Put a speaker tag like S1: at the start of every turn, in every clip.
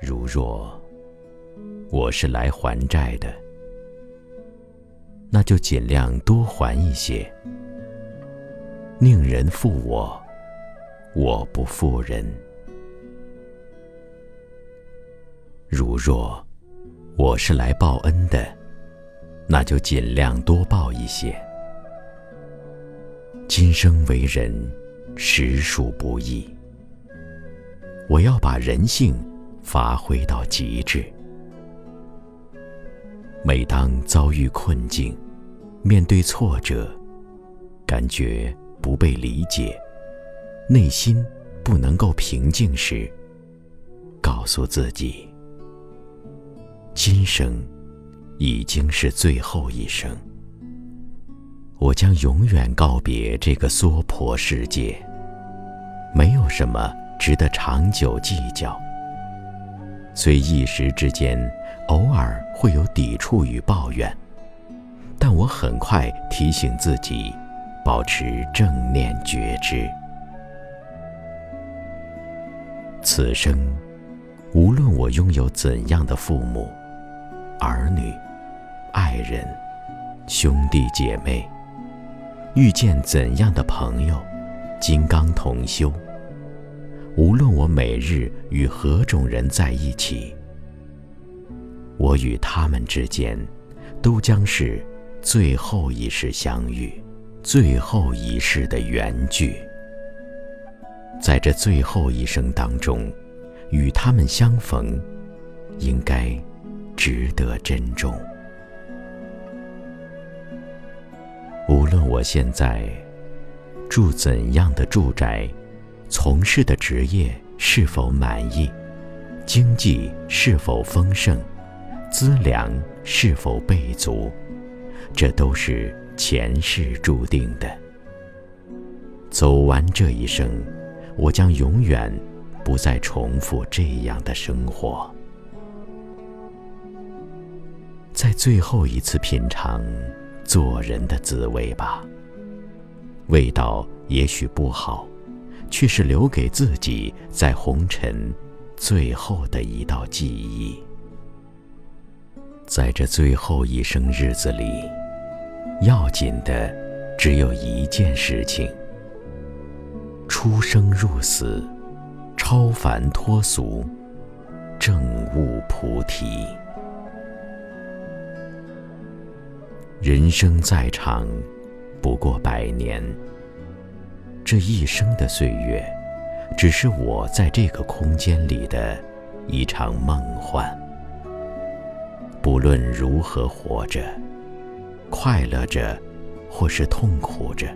S1: 如若我是来还债的，那就尽量多还一些。宁人负我，我不负人。如若我是来报恩的，那就尽量多报一些。今生为人，实属不易。我要把人性发挥到极致。每当遭遇困境，面对挫折，感觉不被理解，内心不能够平静时，告诉自己：今生已经是最后一生，我将永远告别这个娑婆世界，没有什么。值得长久计较。虽一时之间偶尔会有抵触与抱怨，但我很快提醒自己，保持正念觉知。此生，无论我拥有怎样的父母、儿女、爱人、兄弟姐妹，遇见怎样的朋友、金刚同修。无论我每日与何种人在一起，我与他们之间，都将是最后一世相遇，最后一世的缘聚。在这最后一生当中，与他们相逢，应该值得珍重。无论我现在住怎样的住宅。从事的职业是否满意，经济是否丰盛，资粮是否备足，这都是前世注定的。走完这一生，我将永远不再重复这样的生活。在最后一次品尝做人的滋味吧，味道也许不好。却是留给自己在红尘最后的一道记忆。在这最后一生日子里，要紧的只有一件事情：出生入死，超凡脱俗，正悟菩提。人生再长，不过百年。这一生的岁月，只是我在这个空间里的一场梦幻。不论如何活着，快乐着，或是痛苦着，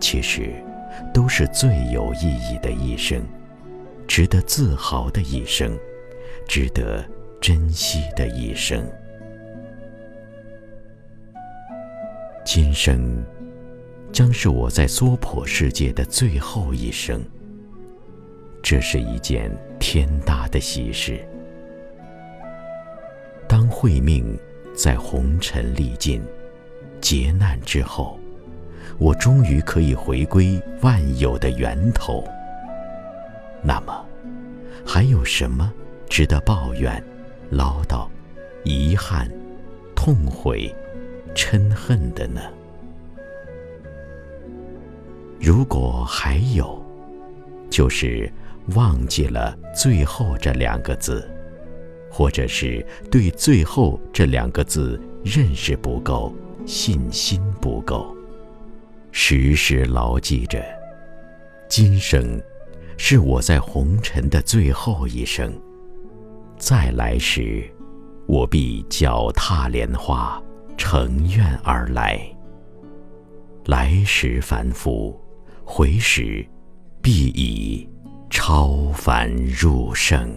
S1: 其实都是最有意义的一生，值得自豪的一生，值得珍惜的一生。今生。将是我在娑婆世界的最后一生。这是一件天大的喜事。当慧命在红尘历尽、劫难之后，我终于可以回归万有的源头。那么，还有什么值得抱怨、唠叨、遗憾、痛悔、嗔恨的呢？如果还有，就是忘记了最后这两个字，或者是对最后这两个字认识不够，信心不够。时时牢记着，今生是我在红尘的最后一生，再来时，我必脚踏莲花，乘愿而来。来时凡夫。回时必以超凡入圣。